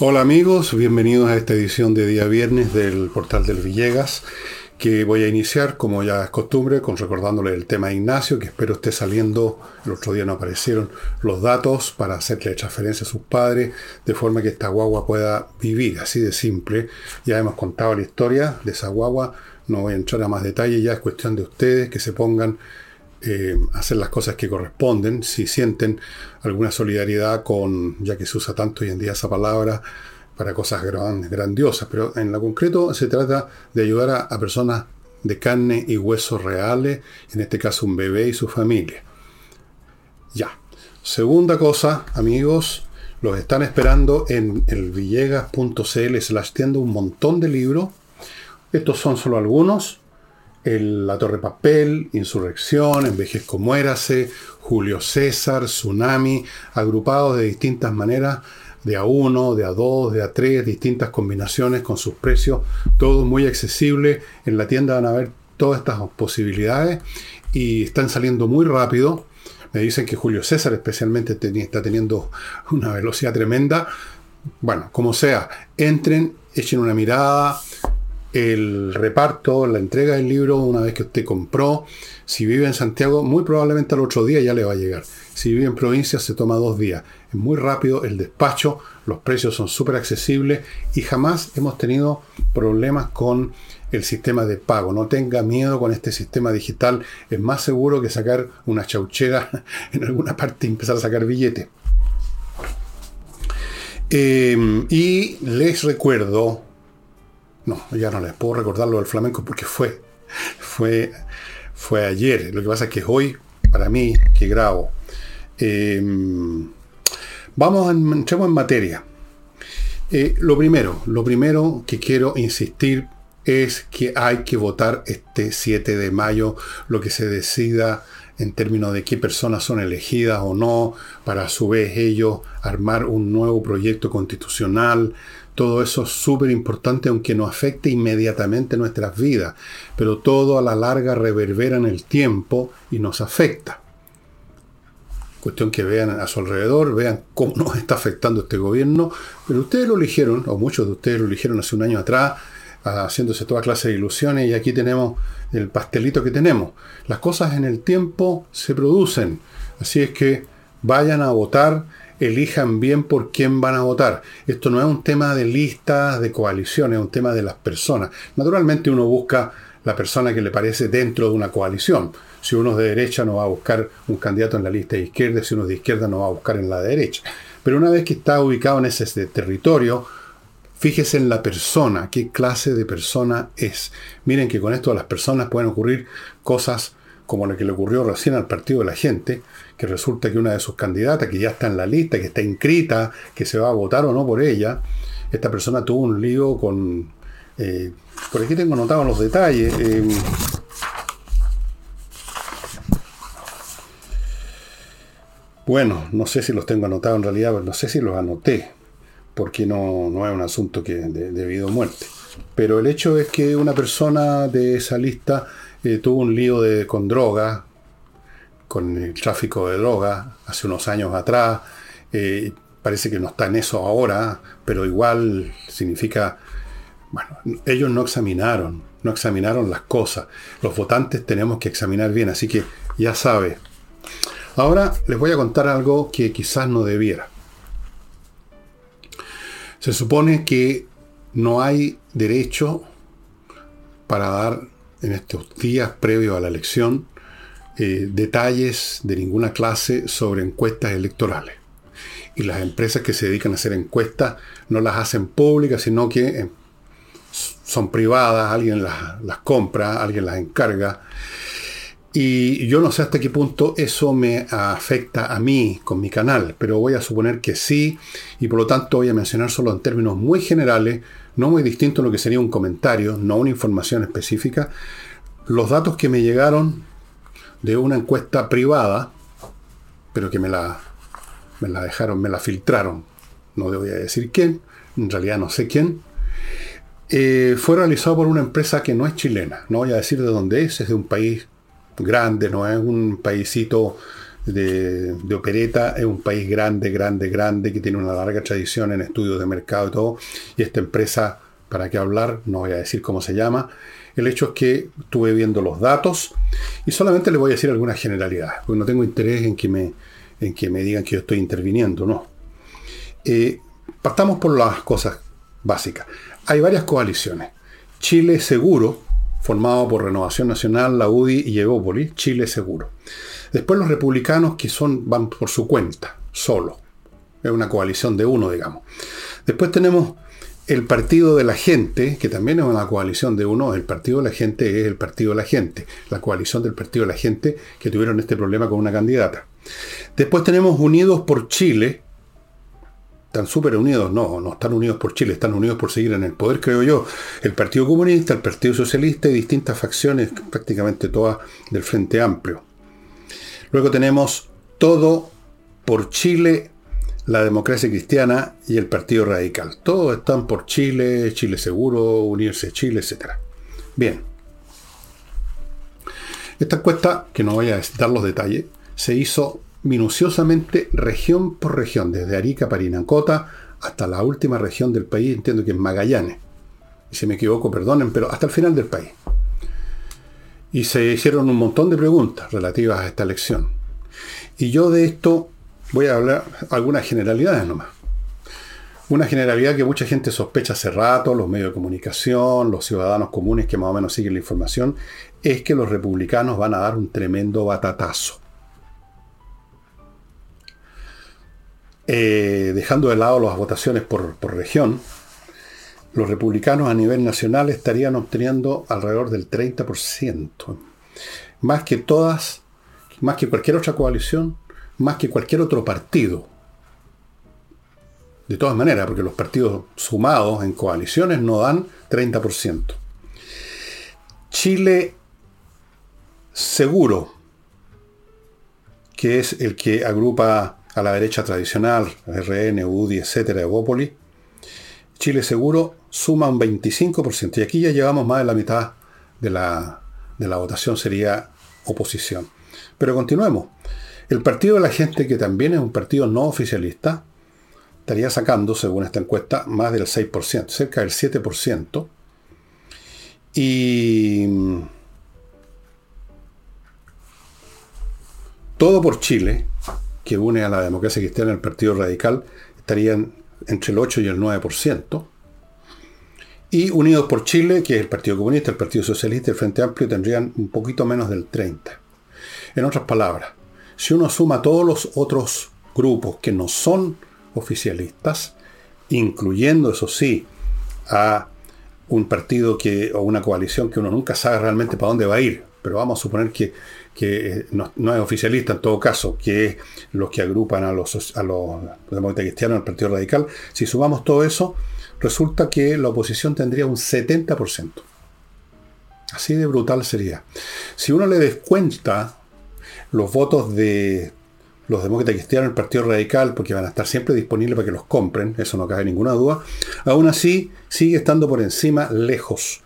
Hola amigos, bienvenidos a esta edición de día viernes del portal del Villegas, que voy a iniciar, como ya es costumbre, con recordándole el tema de Ignacio, que espero esté saliendo, el otro día no aparecieron los datos para hacerle transferencia a sus padres, de forma que esta guagua pueda vivir, así de simple. Ya hemos contado la historia de esa guagua, no voy a entrar a más detalle, ya es cuestión de ustedes que se pongan eh, hacer las cosas que corresponden, si sienten alguna solidaridad con, ya que se usa tanto hoy en día esa palabra, para cosas grandiosas, pero en lo concreto se trata de ayudar a, personas de carne y huesos reales, en este caso un bebé y su familia. Ya. Segunda cosa, amigos, los están esperando en el villegas.cl slash tienda un montón de libros. Estos son solo algunos. El, la Torre Papel, Insurrección, Envejezco Muérase, Julio César, Tsunami, agrupados de distintas maneras, de a 1, de a 2, de a 3, distintas combinaciones con sus precios, todo muy accesible. En la tienda van a ver todas estas posibilidades y están saliendo muy rápido. Me dicen que Julio César especialmente está teniendo una velocidad tremenda. Bueno, como sea, entren, echen una mirada, el reparto, la entrega del libro una vez que usted compró. Si vive en Santiago, muy probablemente al otro día ya le va a llegar. Si vive en provincia, se toma dos días. Es muy rápido el despacho, los precios son súper accesibles y jamás hemos tenido problemas con el sistema de pago. No tenga miedo con este sistema digital. Es más seguro que sacar una chauchera en alguna parte y empezar a sacar billetes. Eh, y les recuerdo, no, ya no les puedo recordar lo del flamenco porque fue, fue, fue ayer. Lo que pasa es que hoy, para mí, que grabo. Eh, vamos, a, entremos en materia. Eh, lo primero, lo primero que quiero insistir es que hay que votar este 7 de mayo lo que se decida en términos de qué personas son elegidas o no, para a su vez ellos armar un nuevo proyecto constitucional. Todo eso es súper importante, aunque no afecte inmediatamente nuestras vidas, pero todo a la larga reverbera en el tiempo y nos afecta. Cuestión que vean a su alrededor, vean cómo nos está afectando este gobierno, pero ustedes lo eligieron, o muchos de ustedes lo eligieron hace un año atrás, haciéndose toda clase de ilusiones y aquí tenemos el pastelito que tenemos. Las cosas en el tiempo se producen, así es que vayan a votar, elijan bien por quién van a votar. Esto no es un tema de listas, de coaliciones, es un tema de las personas. Naturalmente uno busca la persona que le parece dentro de una coalición. Si uno es de derecha no va a buscar un candidato en la lista de izquierda, si uno es de izquierda no va a buscar en la de derecha. Pero una vez que está ubicado en ese territorio, Fíjese en la persona, qué clase de persona es. Miren que con esto a las personas pueden ocurrir cosas como lo que le ocurrió recién al Partido de la Gente, que resulta que una de sus candidatas, que ya está en la lista, que está inscrita, que se va a votar o no por ella, esta persona tuvo un lío con... Eh, por aquí tengo anotado los detalles. Eh, bueno, no sé si los tengo anotados en realidad, pero no sé si los anoté porque no, no es un asunto que de, de vida o muerte. Pero el hecho es que una persona de esa lista eh, tuvo un lío con droga, con el tráfico de droga, hace unos años atrás. Eh, parece que no está en eso ahora, pero igual significa, bueno, ellos no examinaron, no examinaron las cosas. Los votantes tenemos que examinar bien, así que ya sabe. Ahora les voy a contar algo que quizás no debiera. Se supone que no hay derecho para dar en estos días previos a la elección eh, detalles de ninguna clase sobre encuestas electorales. Y las empresas que se dedican a hacer encuestas no las hacen públicas, sino que eh, son privadas, alguien las, las compra, alguien las encarga. Y yo no sé hasta qué punto eso me afecta a mí con mi canal, pero voy a suponer que sí, y por lo tanto voy a mencionar solo en términos muy generales, no muy distintos a lo que sería un comentario, no una información específica, los datos que me llegaron de una encuesta privada, pero que me la, me la dejaron, me la filtraron, no a decir quién, en realidad no sé quién, eh, fue realizado por una empresa que no es chilena, no voy a decir de dónde es, es de un país grande, no es un paísito de, opereta, es un país grande, grande, grande, que tiene una larga tradición en estudios de mercado y todo, y esta empresa, para qué hablar, no voy a decir cómo se llama, el hecho es que estuve viendo los datos y solamente le voy a decir algunas generalidades, porque no tengo interés en que me, en que me digan que yo estoy interviniendo, no. Eh, partamos por las cosas básicas. Hay varias coaliciones. Chile Seguro, formado por Renovación Nacional, la UDI y Evópolis, Chile Seguro. Después los republicanos que son, van por su cuenta, solo. Es una coalición de uno, digamos. Después tenemos el Partido de la Gente, que también es una coalición de uno, el Partido de la Gente es el Partido de la Gente, la coalición del Partido de la Gente que tuvieron este problema con una candidata. Después tenemos Unidos por Chile, están súper unidos, no, no están unidos por Chile, están unidos por seguir en el poder, creo yo. El Partido Comunista, el Partido Socialista y distintas facciones, prácticamente todas del Frente Amplio. Luego tenemos Todo por Chile la democracia cristiana y el Partido Radical. Todos están por Chile, Chile Seguro, Unirse Chile, etc. Bien. Esta encuesta, que no voy a dar los detalles, se hizo minuciosamente región por región, desde Arica, Parinacota, hasta la última región del país, entiendo que es Magallanes. Y si me equivoco, perdonen, pero hasta el final del país. Y se hicieron un montón de preguntas relativas a esta elección. Y yo de esto Voy a hablar algunas generalidades nomás. Una generalidad que mucha gente sospecha hace rato, los medios de comunicación, los ciudadanos comunes que más o menos siguen la información, es que los republicanos van a dar un tremendo batatazo. Eh, dejando de lado las votaciones por, por región, los republicanos a nivel nacional estarían obteniendo alrededor del 30%. Más que todas, más que cualquier otra coalición, más que cualquier otro partido. De todas maneras, porque los partidos sumados en coaliciones no dan 30%. Chile Seguro, que es el que agrupa a la derecha tradicional, RN, UDI, etcétera, Evópolis, Chile Seguro suma un 25%. Y aquí ya llevamos más de la mitad de la, de la votación, sería oposición. Pero continuemos. El Partido de la Gente, que también es un partido no oficialista, estaría sacando, según esta encuesta, más del 6%, cerca del 7%. Y todo por Chile, que une a la democracia cristiana y al Partido Radical, estarían entre el 8 y el 9%. Y Unidos por Chile, que es el Partido Comunista, el Partido Socialista y el Frente Amplio, tendrían un poquito menos del 30%. En otras palabras, si uno suma todos los otros grupos que no son oficialistas, incluyendo, eso sí, a un partido que, o una coalición que uno nunca sabe realmente para dónde va a ir, pero vamos a suponer que, que no, es oficialista en todo caso, que es los que agrupan a los, a los demócratas cristianos, al Partido Radical, si sumamos todo eso, resulta que la oposición tendría un 70%. Así de brutal sería. Si uno le descuenta los votos de los demócratas cristianos, el Partido Radical, porque van a estar siempre disponibles para que los compren, eso no cabe ninguna duda, aún así sigue estando por encima lejos.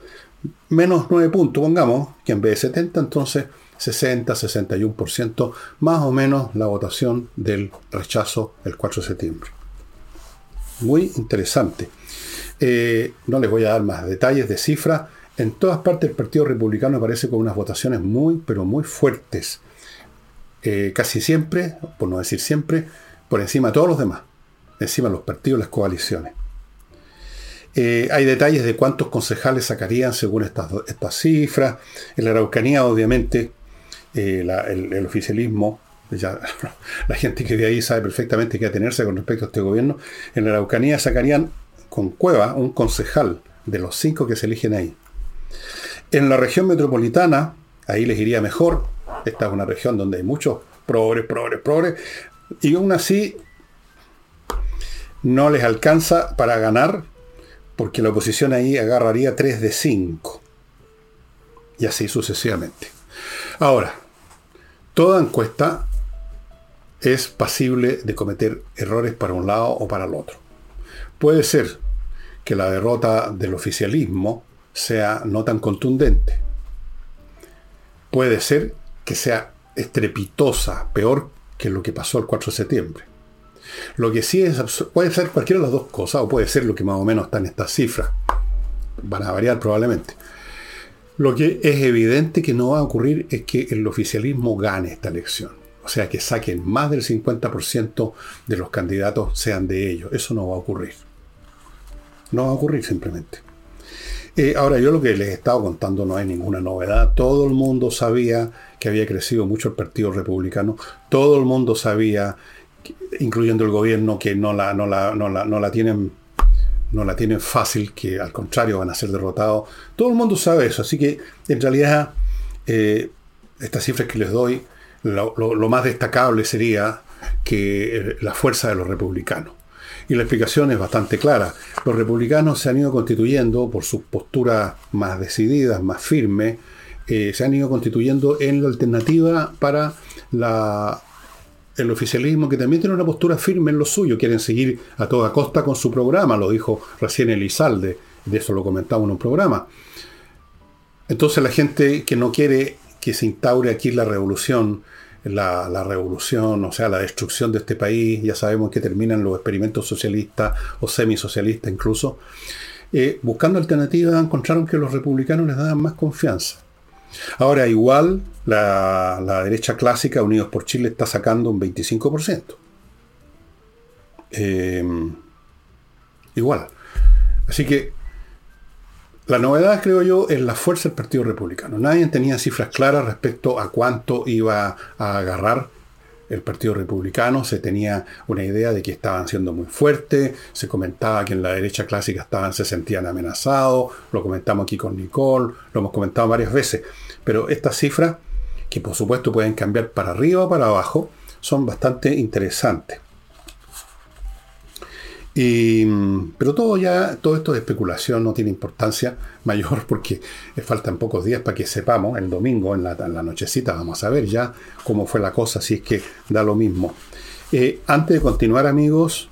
Menos 9 puntos, pongamos, que en vez de 70, entonces 60, 61%, más o menos la votación del rechazo el 4 de septiembre. Muy interesante. Eh, no les voy a dar más detalles de cifras. En todas partes el Partido Republicano aparece con unas votaciones muy, pero muy fuertes. Eh, casi siempre, por no decir siempre, por encima de todos los demás, encima de los partidos, las coaliciones. Eh, hay detalles de cuántos concejales sacarían según estas, estas cifras. En la Araucanía, obviamente, el, oficialismo, ya, la gente que de ahí sabe perfectamente qué atenerse con respecto a este gobierno. En la Araucanía sacarían con Cueva un concejal de los cinco que se eligen ahí. En la región metropolitana, ahí les iría mejor, esta es una región donde hay muchos progres, progres, progres. Y aún así no les alcanza para ganar porque la oposición ahí agarraría 3 de 5. Y así sucesivamente. Ahora, toda encuesta es pasible de cometer errores para un lado o para el otro. Puede ser que la derrota del oficialismo sea no tan contundente. Puede ser que sea estrepitosa, peor que lo que pasó el 4 de septiembre. Lo que sí es, puede ser cualquiera de las dos cosas, o puede ser lo que más o menos está en estas cifras. Van a variar probablemente. Lo que es evidente que no va a ocurrir es que el oficialismo gane esta elección. O sea, que saquen más del 50% de los candidatos sean de ellos. Eso no va a ocurrir. No va a ocurrir simplemente. Eh, ahora, yo lo que les he estado contando no hay ninguna novedad. Todo el mundo sabía que había crecido mucho el Partido Republicano. Todo el mundo sabía, incluyendo el gobierno, que no la, tienen no la tienen fácil, que al contrario van a ser derrotados. Todo el mundo sabe eso, así que en realidad eh, estas cifras que les doy, lo, más destacable sería que eh, la fuerza de los republicanos. Y la explicación es bastante clara. Los republicanos se han ido constituyendo por sus posturas más decididas, más firmes, eh, se han ido constituyendo en la alternativa para la, el oficialismo, que también tiene una postura firme en lo suyo. Quieren seguir a toda costa con su programa, lo dijo recién Elizalde, de eso lo comentamos en un programa. Entonces la gente que no quiere que se instaure aquí la revolución, la, revolución, o sea, la destrucción de este país, ya sabemos que terminan los experimentos socialistas o semisocialistas incluso, eh, buscando alternativas encontraron que los republicanos les daban más confianza. Ahora, igual, la, derecha clásica, Unidos por Chile, está sacando un 25%. Eh, igual. Así que la novedad, creo yo, es la fuerza del Partido Republicano. Nadie tenía cifras claras respecto a cuánto iba a agarrar el Partido Republicano. Se tenía una idea de que estaban siendo muy fuertes. Se comentaba que en la derecha clásica estaban, se sentían amenazados. Lo comentamos aquí con Nicole. Lo hemos comentado varias veces. Pero estas cifras, que por supuesto pueden cambiar para arriba o para abajo, son bastante interesantes. Y, pero todo ya, todo esto de especulación no tiene importancia mayor porque faltan pocos días para que sepamos, el domingo en la, nochecita vamos a ver ya cómo fue la cosa, si es que da lo mismo. Eh, antes de continuar amigos,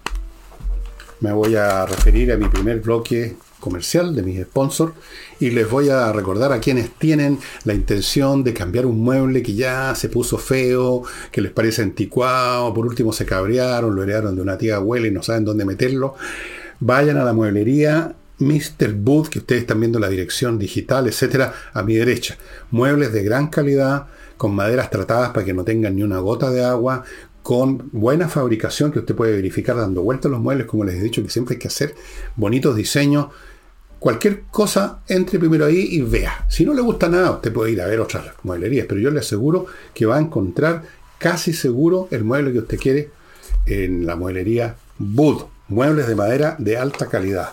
me voy a referir a mi primer bloque comercial de mis sponsors y les voy a recordar a quienes tienen la intención de cambiar un mueble que ya se puso feo, que les parece anticuado, por último se cabrearon, lo heredaron de una tía abuela y no saben dónde meterlo, vayan a la mueblería Mr. Booth, que ustedes están viendo la dirección digital, etcétera, a mi derecha. Muebles de gran calidad, con maderas tratadas para que no tengan ni una gota de agua, con buena fabricación que usted puede verificar dando vueltas los muebles, como les he dicho que siempre hay que hacer bonitos diseños cualquier cosa, entre primero ahí y vea. Si no le gusta nada, usted puede ir a ver otras mueblerías, pero yo le aseguro que va a encontrar casi seguro el mueble que usted quiere en la mueblería Bud, muebles de madera de alta calidad.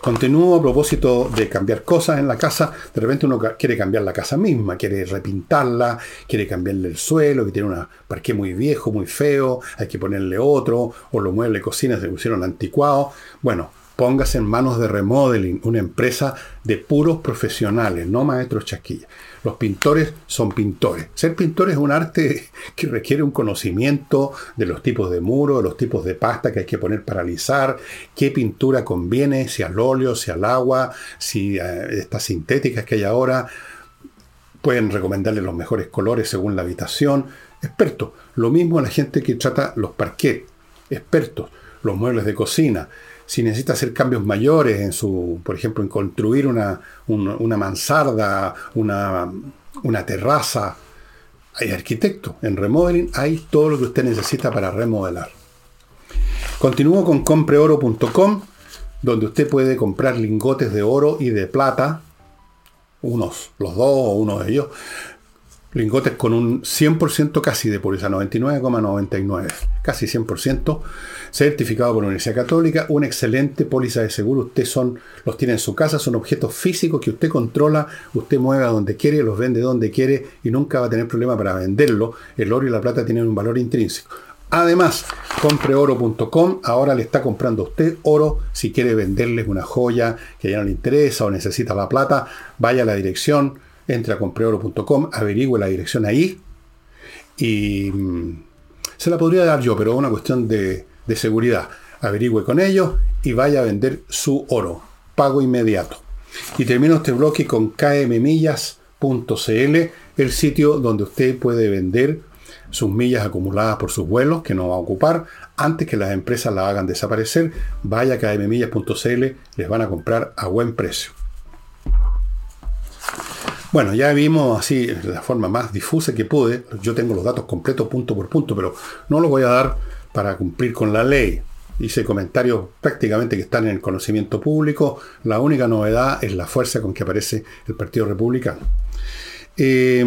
Continúo a propósito de cambiar cosas en la casa. De repente uno quiere cambiar la casa misma, quiere repintarla, quiere cambiarle el suelo, que tiene un parque muy viejo, muy feo, hay que ponerle otro, o los muebles de cocina se pusieron anticuados. Bueno, póngase en manos de Remodeling, una empresa de puros profesionales, no maestros chasquillas. Los pintores son pintores. Ser pintor es un arte que requiere un conocimiento de los tipos de muro, de los tipos de pasta que hay que poner para alisar, qué pintura conviene, si al óleo, si al agua, si eh, estas sintéticas que hay ahora. Pueden recomendarle los mejores colores según la habitación. Expertos. Lo mismo a la gente que trata los parquets. Expertos. Los muebles de cocina si necesita hacer cambios mayores en su, por ejemplo, en construir una, mansarda, una, una terraza, hay arquitecto. En remodeling hay todo lo que usted necesita para remodelar. Continúo con compreoro.com, donde usted puede comprar lingotes de oro y de plata, unos, los dos o uno de ellos, lingotes con un 100% casi de pureza, 99,99, casi 100%, certificado por la Universidad Católica, una excelente póliza de seguro, usted son, los tiene en su casa, son objetos físicos que usted controla, usted mueve a donde quiere, los vende donde quiere y nunca va a tener problema para venderlo, el oro y la plata tienen un valor intrínseco. Además, compreoro.com ahora le está comprando a usted oro. Si quiere venderles una joya que ya no le interesa o necesita la plata, vaya a la dirección entre a compreoro.com, averigüe la dirección ahí y mm, se la podría dar yo, pero es una cuestión de, de seguridad. Averigüe con ellos y vaya a vender su oro. Pago inmediato. Y termino este bloque con kmmillas.cl, el sitio donde usted puede vender sus millas acumuladas por sus vuelos que no va a ocupar antes que las empresas la hagan desaparecer. Vaya a mmillas.cl les van a comprar a buen precio. Bueno, ya vimos así la forma más difusa que pude. Yo tengo los datos completos punto por punto, pero no los voy a dar para cumplir con la ley. Hice comentarios prácticamente que están en el conocimiento público. La única novedad es la fuerza con que aparece el Partido Republicano. Eh,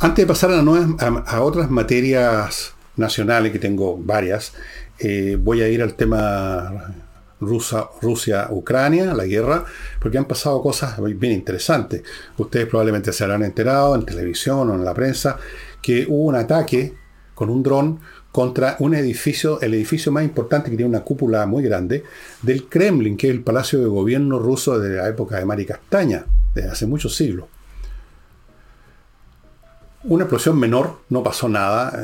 antes de pasar a, otras materias nacionales, que tengo varias, eh, voy a ir al tema Rusia-Ucrania, la guerra, porque han pasado cosas bien interesantes. Ustedes probablemente se habrán enterado en televisión o en la prensa que hubo un ataque con un dron contra un edificio, el edificio más importante que tiene una cúpula muy grande, del Kremlin, que es el palacio de gobierno ruso de la época de Mari Castaña, desde hace muchos siglos. Una explosión menor, no pasó nada,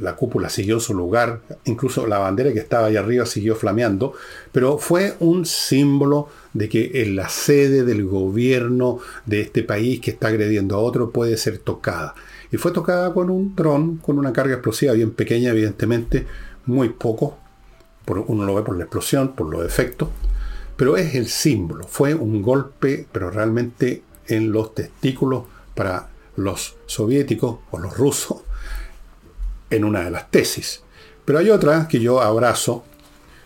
la cúpula siguió su lugar, incluso la bandera que estaba ahí arriba siguió flameando, pero fue un símbolo de que en la sede del gobierno de este país que está agrediendo a otro puede ser tocada. Y fue tocada con un dron, con una carga explosiva bien pequeña, evidentemente, muy poco, uno lo ve por la explosión, por los efectos, pero es el símbolo, fue un golpe, pero realmente en los testículos para los soviéticos o los rusos en una de las tesis. Pero hay otra que yo abrazo,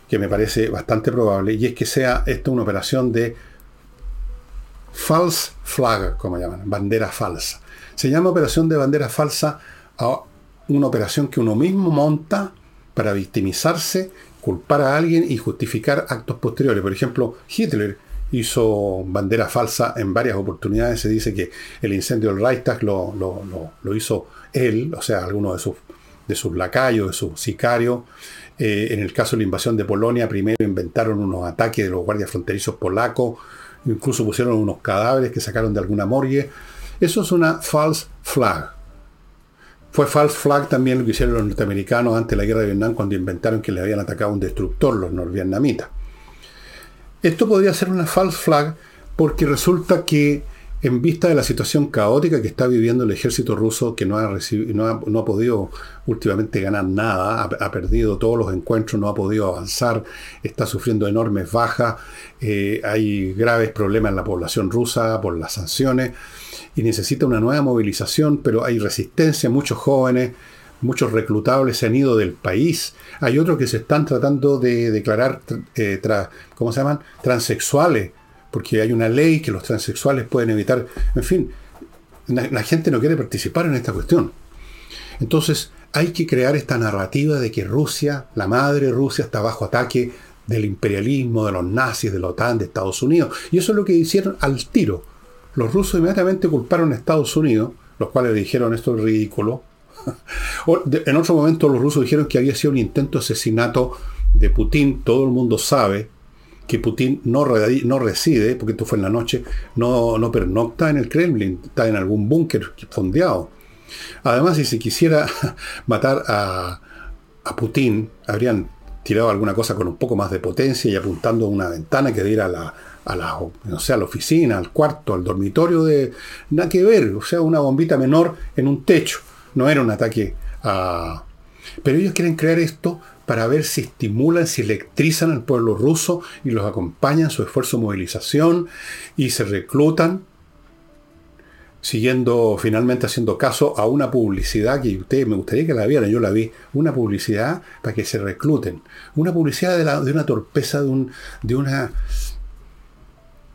que me parece bastante probable, y es que sea esta una operación de false flag, como llaman, bandera falsa. Se llama operación de bandera falsa a una operación que uno mismo monta para victimizarse, culpar a alguien y justificar actos posteriores. Por ejemplo, Hitler hizo bandera falsa en varias oportunidades. Se dice que el incendio del Reichstag lo, lo, hizo él, o sea, alguno de sus, de sus lacayos, de sus sicarios. Eh, en el caso de la invasión de Polonia, primero inventaron unos ataques de los guardias fronterizos polacos, incluso pusieron unos cadáveres que sacaron de alguna morgue. Eso es una false flag. Fue false flag también lo que hicieron los norteamericanos antes de la guerra de Vietnam cuando inventaron que le habían atacado un destructor, los norvietnamitas. Esto podría ser una false flag porque resulta que en vista de la situación caótica que está viviendo el ejército ruso, que no ha, no ha, podido últimamente ganar nada, ha, perdido todos los encuentros, no ha podido avanzar, está sufriendo enormes bajas, eh, hay graves problemas en la población rusa por las sanciones y necesita una nueva movilización, pero hay resistencia, muchos jóvenes muchos reclutables se han ido del país. Hay otros que se están tratando de declarar, eh, ¿cómo se llaman? Transexuales, porque hay una ley que los transexuales pueden evitar. En fin, la, gente no quiere participar en esta cuestión. Entonces, hay que crear esta narrativa de que Rusia, la madre Rusia, está bajo ataque del imperialismo, de los nazis, de la OTAN, de Estados Unidos. Y eso es lo que hicieron al tiro. Los rusos inmediatamente culparon a Estados Unidos, los cuales dijeron esto es ridículo, en otro momento los rusos dijeron que había sido un intento de asesinato de Putin. Todo el mundo sabe que Putin no, reside, porque esto fue en la noche, no, no pernocta en el Kremlin, está en algún búnker fondeado. Además, si se quisiera matar a, Putin, habrían tirado alguna cosa con un poco más de potencia y apuntando a una ventana que diera a la, a la, a la oficina, al cuarto, al dormitorio de... Nada que ver, o sea, una bombita menor en un techo. No era un ataque a... Pero ellos quieren crear esto para ver si estimulan, si electrizan al pueblo ruso y los acompañan en su esfuerzo de movilización y se reclutan, siguiendo, finalmente haciendo caso a una publicidad que ustedes me gustaría que la vieran, yo la vi, una publicidad para que se recluten, una publicidad de, de una torpeza, de, un, de una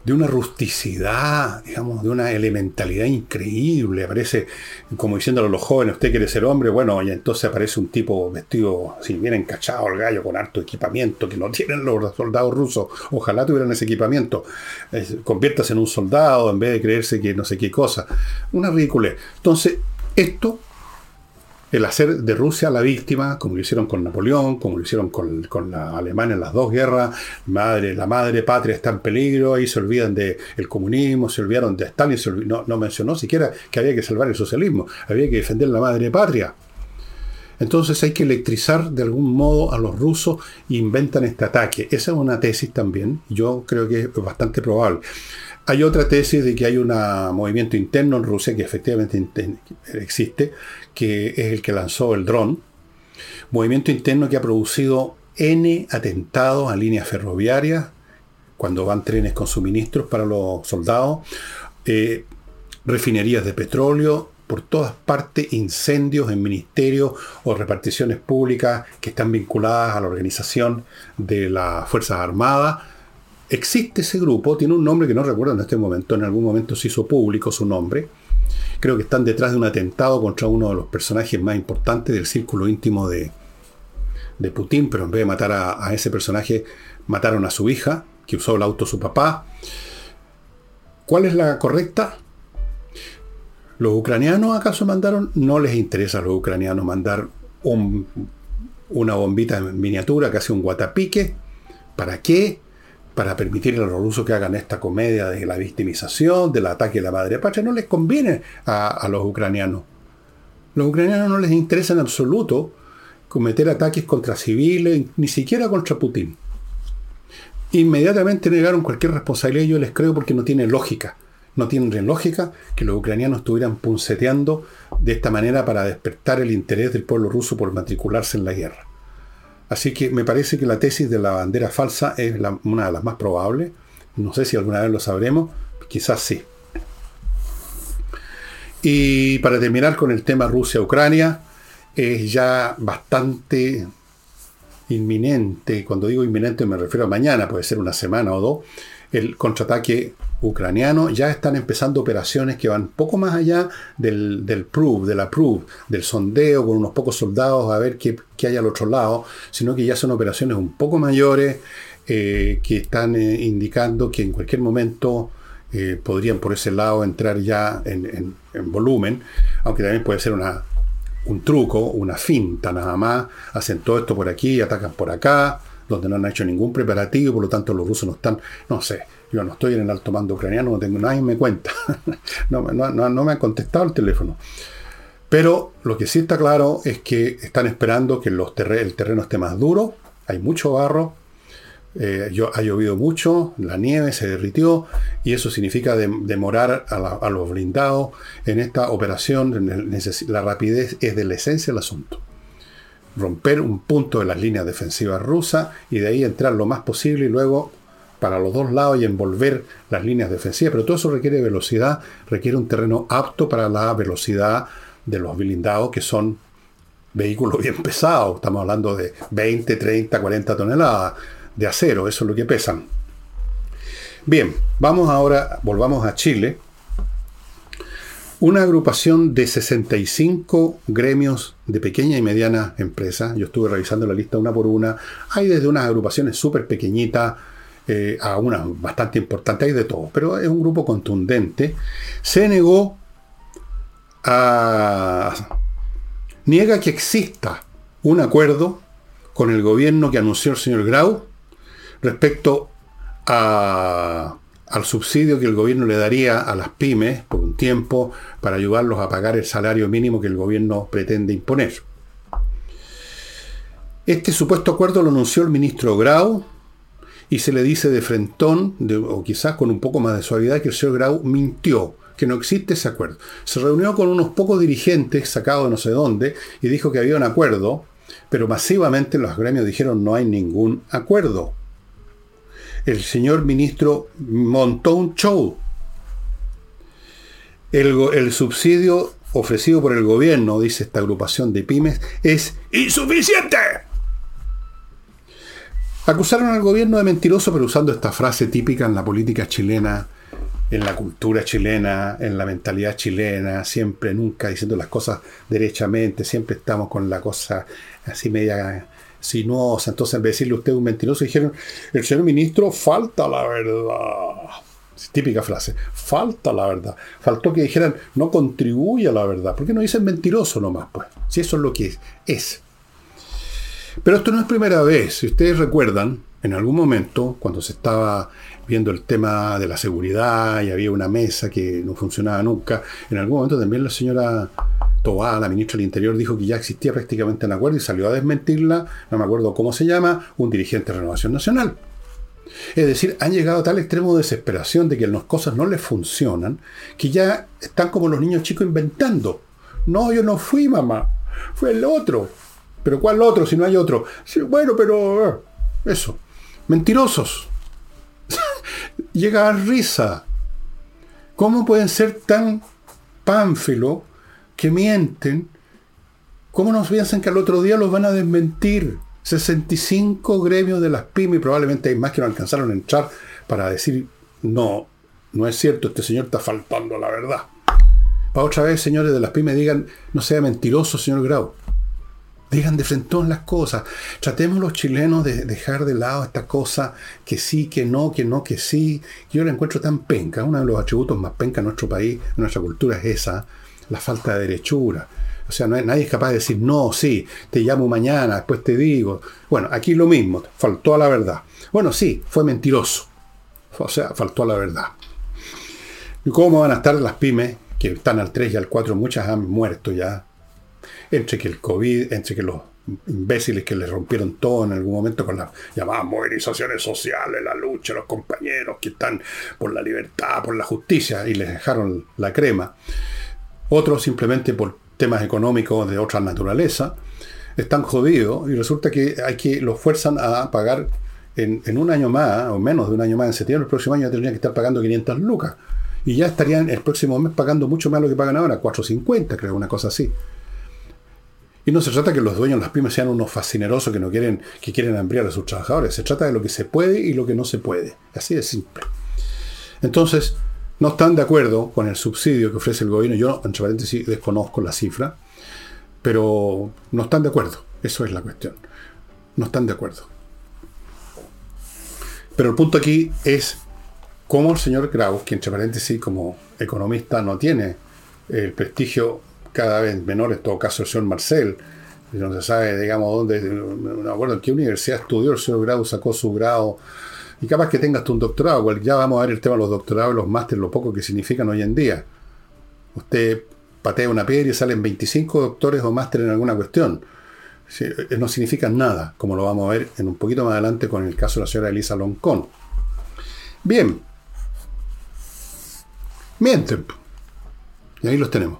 de una rusticidad, digamos, de una elementalidad increíble. Aparece como diciéndole a los jóvenes, usted quiere ser hombre, bueno, y entonces aparece un tipo vestido así, bien encachado al gallo, con harto equipamiento, que no tienen los soldados rusos. Ojalá tuvieran ese equipamiento. conviértase en un soldado en vez de creerse que no sé qué cosa. Una ridícula. Entonces, esto el hacer de Rusia la víctima, como lo hicieron con Napoleón, como lo hicieron con, la Alemania en las dos guerras, madre, la madre patria está en peligro, ahí se olvidan del el comunismo, se olvidaron de Stalin, no, no mencionó siquiera que había que salvar el socialismo, había que defender la madre patria. Entonces hay que electrizar de algún modo a los rusos e inventan este ataque. Esa es una tesis también, yo creo que es bastante probable. Hay otra tesis de que hay un movimiento interno en Rusia que efectivamente existe, que es el que lanzó el dron. Movimiento interno que ha producido N atentados a líneas ferroviarias, cuando van trenes con suministros para los soldados, eh, refinerías de petróleo, por todas partes incendios en ministerios o reparticiones públicas que están vinculadas a la organización de las Fuerzas Armadas. Existe ese grupo, tiene un nombre que no recuerdo en este momento, en algún momento se hizo público su nombre. Creo que están detrás de un atentado contra uno de los personajes más importantes del círculo íntimo de, de Putin, pero en vez de matar a, ese personaje, mataron a su hija, que usó el auto su papá. ¿Cuál es la correcta? ¿Los ucranianos acaso mandaron? No les interesa a los ucranianos mandar una bombita en miniatura, casi un guatapique. ¿Para qué? Para permitir a los rusos que hagan esta comedia de la victimización, del ataque a la madre patria. No les conviene a, a los ucranianos. Los ucranianos no les interesa en absoluto cometer ataques contra civiles, ni siquiera contra Putin. Inmediatamente negaron cualquier responsabilidad, yo les creo porque no tiene lógica no tiene lógica que los ucranianos estuvieran punceteando de esta manera para despertar el interés del pueblo ruso por matricularse en la guerra. Así que me parece que la tesis de la bandera falsa es una de las más probables. No sé si alguna vez lo sabremos, quizás sí. Y para terminar con el tema Rusia-Ucrania, es ya bastante inminente, cuando digo inminente me refiero a mañana, puede ser una semana o dos, el contraataque ucraniano, ya están empezando operaciones que van poco más allá del, del prove, de la prove, del sondeo con unos pocos soldados a ver qué, hay al otro lado, sino que ya son operaciones un poco mayores eh, que están eh, indicando que en cualquier momento eh, podrían por ese lado entrar ya en, volumen, aunque también puede ser una, un truco, una finta nada más, hacen todo esto por aquí, atacan por acá, donde no han hecho ningún preparativo, por lo tanto los rusos no están, no sé, yo no estoy en el alto mando ucraniano, no tengo nadie me cuenta. no, me han contestado el teléfono. Pero lo que sí está claro es que están esperando que el terreno esté más duro. Hay mucho barro. Eh, ha llovido mucho, la nieve se derritió y eso significa demorar a, los blindados en esta operación. La rapidez es de la esencia del asunto. Romper un punto de las líneas defensivas rusas y de ahí entrar lo más posible y luego para los dos lados y envolver las líneas defensivas, pero todo eso requiere velocidad, requiere un terreno apto para la velocidad de los blindados, que son vehículos bien pesados, estamos hablando de 20, 30, 40 toneladas de acero, eso es lo que pesan. Bien, vamos ahora, volvamos a Chile. Una agrupación de 65 gremios de pequeña y mediana empresa, yo estuve revisando la lista una por una, hay desde unas agrupaciones súper pequeñitas, eh, a una bastante importante, hay de todo, pero es un grupo contundente, se negó a... niega que exista un acuerdo con el gobierno que anunció el señor Grau respecto a, al subsidio que el gobierno le daría a las pymes por un tiempo para ayudarlos a pagar el salario mínimo que el gobierno pretende imponer. Este supuesto acuerdo lo anunció el ministro Grau y se le dice de frentón, o quizás con un poco más de suavidad, que el señor Grau mintió, que no existe ese acuerdo. Se reunió con unos pocos dirigentes sacados de no sé dónde y dijo que había un acuerdo, pero masivamente los gremios dijeron no hay ningún acuerdo. El señor ministro montó un show. El, el subsidio ofrecido por el gobierno, dice esta agrupación de pymes, es insuficiente. Acusaron al gobierno de mentiroso, pero usando esta frase típica en la política chilena, en la cultura chilena, en la mentalidad chilena, siempre, nunca diciendo las cosas derechamente, siempre estamos con la cosa así media sinuosa. Entonces, en decirle usted un mentiroso, dijeron, el señor ministro falta la verdad. Típica frase, falta la verdad. Faltó que dijeran, no contribuye a la verdad. ¿Por qué no dicen mentiroso nomás? Pues, si eso es lo que es. Pero esto no es primera vez. Si ustedes recuerdan, en algún momento, cuando se estaba viendo el tema de la seguridad y había una mesa que no funcionaba nunca, en algún momento también la señora Tobá, la ministra del Interior, dijo que ya existía prácticamente un acuerdo y salió a desmentirla, no me acuerdo cómo se llama, un dirigente de Renovación Nacional. Es decir, han llegado a tal extremo de desesperación de que las cosas no les funcionan, que ya están como los niños chicos inventando. No, yo no fui mamá, fue el otro. ¿Pero cuál otro si no hay otro? bueno, pero... Eh, eso. Mentirosos. Llega a risa. ¿Cómo pueden ser tan pánfilo que mienten? ¿Cómo nos piensan que al otro día los van a desmentir? 65 gremios de las pymes, probablemente hay más que no alcanzaron a entrar para decir, no, no es cierto, este señor está faltando a la verdad. Para otra vez, señores de las pymes, digan, no sea mentiroso, señor Grau. Digan de frente las cosas. Tratemos los chilenos de dejar de lado esta cosa que sí, que no, que no, que sí. Yo la encuentro tan penca. Uno de los atributos más penca en nuestro país, en nuestra cultura, es esa, la falta de derechura. O sea, no, nadie es capaz de decir, no, sí, te llamo mañana, después te digo. Bueno, aquí lo mismo, faltó a la verdad. Bueno, sí, fue mentiroso. O sea, faltó a la verdad. ¿Y cómo van a estar las pymes, que están al 3 y al 4, muchas han muerto ya? Entre que el COVID, entre que los imbéciles que les rompieron todo en algún momento con las llamadas movilizaciones sociales, la lucha, los compañeros que están por la libertad, por la justicia, y les dejaron la crema. Otros simplemente por temas económicos de otra naturaleza, están jodidos y resulta que hay que los fuerzan a pagar en, un año más, o menos de un año más, en septiembre, el próximo año tendrían que estar pagando 500 lucas. Y ya estarían el próximo mes pagando mucho más lo que pagan ahora, 450, creo, una cosa así. Y no se trata que los dueños de las pymes sean unos fascinerosos que no quieren, que quieren ampliar a sus trabajadores. Se trata de lo que se puede y lo que no se puede. Así de simple. Entonces, no están de acuerdo con el subsidio que ofrece el gobierno. Yo, entre paréntesis, desconozco la cifra, pero no están de acuerdo. Eso es la cuestión. No están de acuerdo. Pero el punto aquí es cómo el señor Kraus, que entre paréntesis como economista no tiene el prestigio cada vez menor, en todo caso el señor Marcel, no se sabe, digamos, dónde, no me acuerdo en qué universidad estudió, el señor Kraus sacó su grado y capaz que tengas tú un doctorado, ya vamos a ver el tema de los doctorados los másteres, lo poco que significan hoy en día. Usted patea una piedra y salen 25 doctores o másteres en alguna cuestión. Eh, no significan nada, como lo vamos a ver en un poquito más adelante con el caso de la señora Elisa Loncón. Bien. Mienten. Y ahí los tenemos.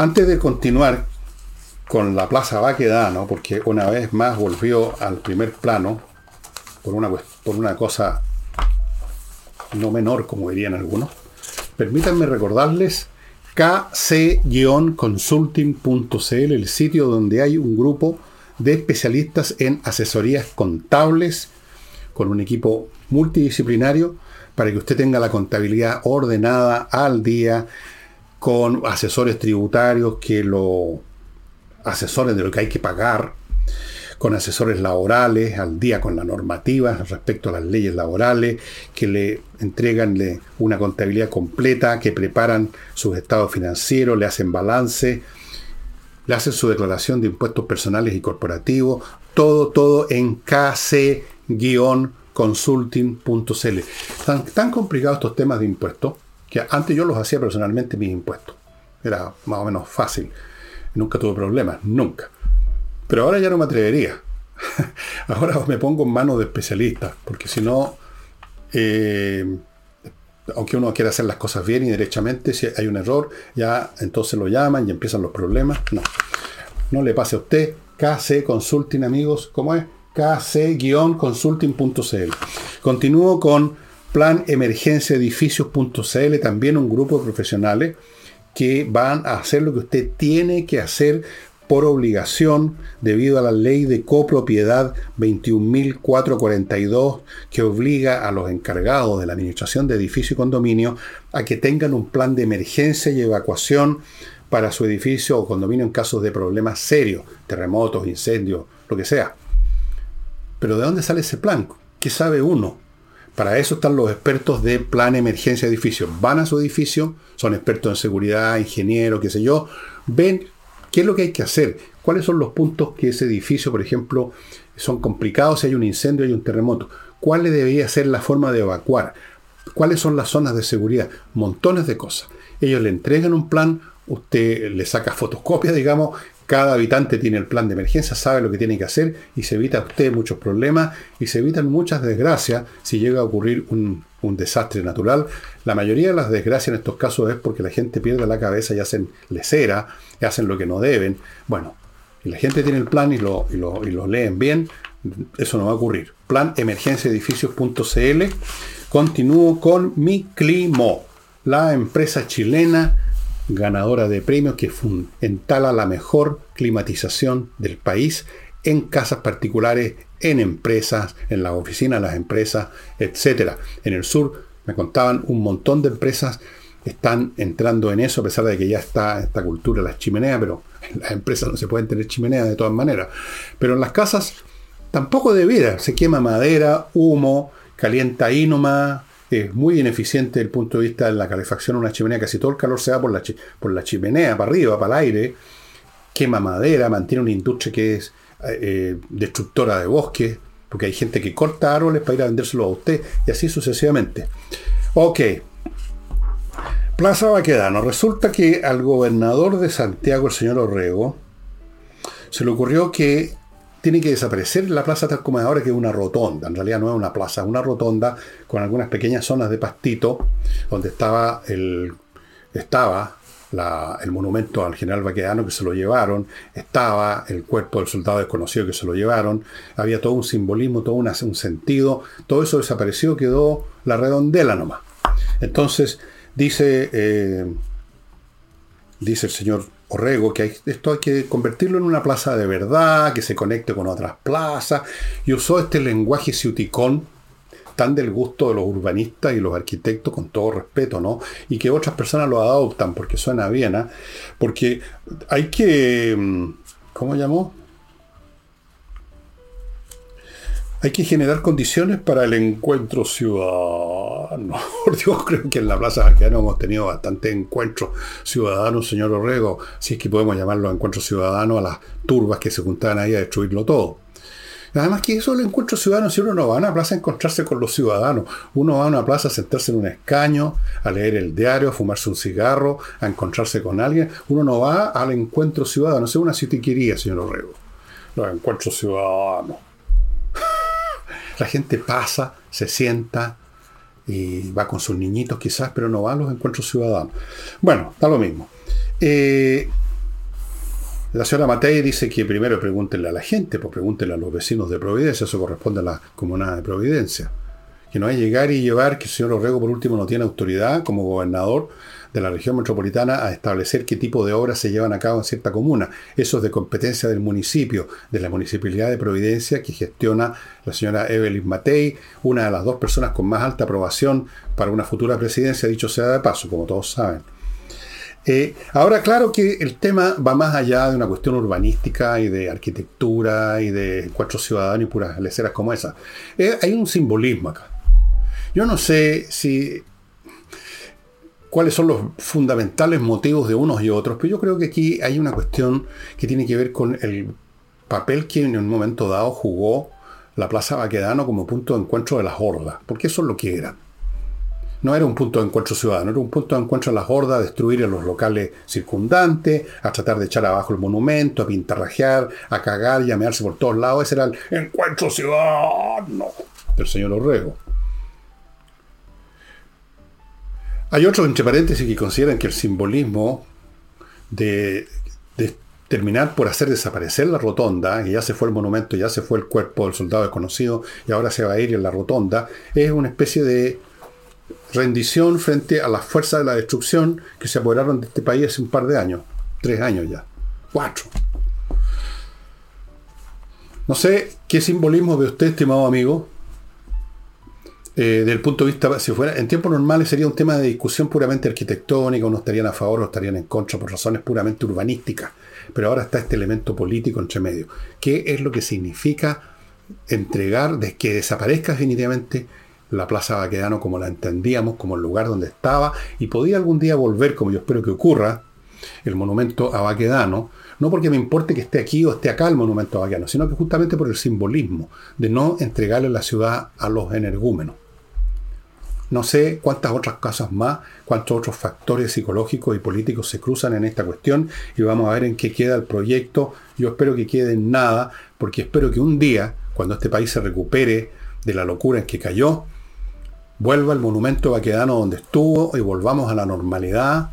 Antes de continuar con la Plaza Baquedano, porque una vez más volvió al primer plano, por una, por una cosa no menor, como dirían algunos, permítanme recordarles kc-consulting.cl, el sitio donde hay un grupo de especialistas en asesorías contables con un equipo multidisciplinario para que usted tenga la contabilidad ordenada al día con asesores tributarios que lo asesoren de lo que hay que pagar con asesores laborales, al día con la normativa respecto a las leyes laborales, que le entregan una contabilidad completa, que preparan sus estados financieros, le hacen balance, le hacen su declaración de impuestos personales y corporativos, todo, todo en kc-consulting.cl. Tan, tan complicados estos temas de impuestos que antes yo los hacía personalmente mis impuestos. Era más o menos fácil. Nunca tuve problemas, nunca. Pero ahora ya no me atrevería. ahora me pongo en manos de especialistas, porque si no, eh, aunque uno quiera hacer las cosas bien y derechamente, si hay un error, ya entonces lo llaman y empiezan los problemas. No, no le pase a usted. KC Consulting, amigos, ¿cómo es? kc-consulting.cl. Continúo con Plan Emergencia Edificios.cl, también un grupo de profesionales que van a hacer lo que usted tiene que hacer por obligación debido a la ley de copropiedad 21.442 que obliga a los encargados de la administración de edificio y condominio a que tengan un plan de emergencia y evacuación para su edificio o condominio en casos de problemas serios, terremotos, incendios, lo que sea. Pero ¿de dónde sale ese plan? ¿Qué sabe uno? Para eso están los expertos de plan emergencia edificio. Van a su edificio, son expertos en seguridad, ingenieros, qué sé yo, ven ¿Qué es lo que hay que hacer? ¿Cuáles son los puntos que ese edificio, por ejemplo, son complicados si hay un incendio, hay un terremoto? ¿Cuál debería ser la forma de evacuar? ¿Cuáles son las zonas de seguridad? Montones de cosas. Ellos le entregan un plan, usted le saca fotocopia, digamos, cada habitante tiene el plan de emergencia, sabe lo que tiene que hacer y se evita usted muchos problemas y se evitan muchas desgracias si llega a ocurrir un, desastre natural. La mayoría de las desgracias en estos casos es porque la gente pierde la cabeza y hacen lecera, y hacen lo que no deben. Bueno, y la gente tiene el plan y lo, y lo, y lo leen bien, eso no va a ocurrir. Plan emergenciaedificios.cl. Continúo con Mi Climo, la empresa chilena ganadora de premios que entala la mejor climatización del país en casas particulares, en empresas, en las oficinas de las empresas, etc. En el sur me contaban un montón de empresas están entrando en eso, a pesar de que ya está esta cultura, las chimeneas, pero en las empresas no se pueden tener chimeneas de todas maneras. Pero en las casas tampoco debiera, se quema madera, humo, calienta ahí es muy ineficiente desde el punto de vista de la calefacción una chimenea, casi todo el calor se da por la, por la chimenea, para arriba, para el aire, quema madera, mantiene una industria que es eh, destructora de bosques, porque hay gente que corta árboles para ir a vendérselo a usted, y así sucesivamente. Ok. Plaza Baquedano. Resulta que al gobernador de Santiago, el señor Orrego, se le ocurrió que tiene que desaparecer la plaza tal como ahora, que es una rotonda. En realidad no es una plaza, una rotonda con algunas pequeñas zonas de pastito, donde estaba el, estaba el monumento al general Baquedano que se lo llevaron, estaba el cuerpo del soldado desconocido que se lo llevaron, había todo un simbolismo, todo un, sentido, todo eso desapareció, quedó la redondela nomás. Entonces, dice, eh, dice el señor Orrego, que esto hay que convertirlo en una plaza de verdad, que se conecte con otras plazas, y usó este lenguaje ciuticón tan del gusto de los urbanistas y los arquitectos, con todo respeto, ¿no? Y que otras personas lo adoptan porque suena bien, ¿ah? Porque hay que, mm, ¿cómo llamó? Hay que generar condiciones para el encuentro ciudadano. Por Dios, creo que en la Plaza Baquedano hemos tenido bastante encuentros ciudadanos, señor Orrego, si es que podemos llamarlo encuentros ciudadanos a las turbas que se juntaban ahí a destruirlo todo. Además que eso es el encuentro ciudadano, si uno no va a una plaza a encontrarse con los ciudadanos, uno va a una plaza a sentarse en un escaño, a leer el diario, a fumarse un cigarro, a encontrarse con alguien, uno no va al encuentro ciudadano, es una sitiquería, señor Orrego. Los encuentros ciudadanos. La gente pasa, se sienta y va con sus niñitos quizás, pero no va a los encuentros ciudadanos. Bueno, da lo mismo. Eh, la señora Matei dice que primero pregúntenle a la gente, pues pregúntenle a los vecinos de Providencia, eso corresponde a la comunidad de Providencia. Que no es llegar y llevar que el señor Orrego por último no tiene autoridad como gobernador de la región metropolitana a establecer qué tipo de obras se llevan a cabo en cierta comuna. Eso es de competencia del municipio, de la municipalidad de Providencia que gestiona la señora Evelyn Matei, una de las dos personas con más alta aprobación para una futura presidencia, dicho sea de paso, como todos saben. Eh, ahora, claro que el tema va más allá de una cuestión urbanística y de arquitectura y de cuatro ciudadanos y puras leceras como esa. Eh, hay un simbolismo acá. Yo no sé si cuáles son los fundamentales motivos de unos y otros, pero yo creo que aquí hay una cuestión que tiene que ver con el papel que en un momento dado jugó la Plaza Baquedano como punto de encuentro de las hordas, porque eso es lo que era. No era un punto de encuentro ciudadano, era un punto de encuentro de las hordas, a destruir los locales circundantes, a tratar de echar abajo el monumento, a pintarrajear, a cagar y a mearse por todos lados. Ese era el encuentro ciudadano del señor Orrego. Hay otros, entre paréntesis, que consideran que el simbolismo de, terminar por hacer desaparecer la rotonda, y ya se fue el monumento, ya se fue el cuerpo del soldado desconocido, y ahora se va a ir en la rotonda, es una especie de rendición frente a las fuerzas de la destrucción que se apoderaron de este país hace un par de años, tres años ya, cuatro. No sé qué simbolismo ve usted, estimado amigo, eh, del punto de vista, si fuera en tiempos normales sería un tema de discusión puramente arquitectónica, unos estarían a favor o estarían en contra por razones puramente urbanísticas, pero ahora está este elemento político entre medio. ¿Qué es lo que significa entregar, de que desaparezca definitivamente la Plaza Baquedano como la entendíamos, como el lugar donde estaba, y podía algún día volver, como yo espero que ocurra, el monumento a Baquedano, no porque me importe que esté aquí o esté acá el monumento a Baquedano, sino que justamente por el simbolismo de no entregarle la ciudad a los energúmenos. No sé cuántas otras cosas más, cuántos otros factores psicológicos y políticos se cruzan en esta cuestión y vamos a ver en qué queda el proyecto. Yo espero que quede en nada, porque espero que un día, cuando este país se recupere de la locura en que cayó, vuelva el monumento vaquedano donde estuvo y volvamos a la normalidad,